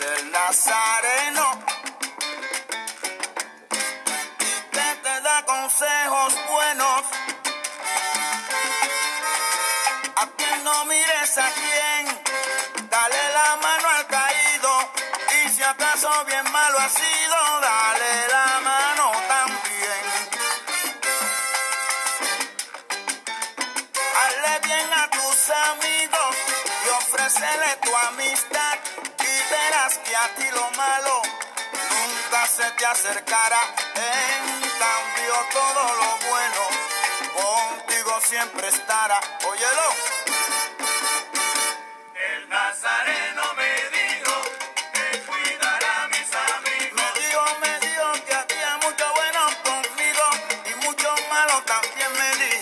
el Nazareno. Que te da consejos buenos. A quien no mires a quien, dale la mano al caído. Y si acaso bien malo ha sido, dale la mano también. Hazle bien a tus amigos y ofrécele tu amistad que a ti lo malo nunca se te acercara, en cambio todo lo bueno contigo siempre estará. Óyelo. El Nazareno me dijo que cuidará a mis amigos. Me dijo, me dijo que hacía mucho bueno conmigo y mucho malo también me dijo.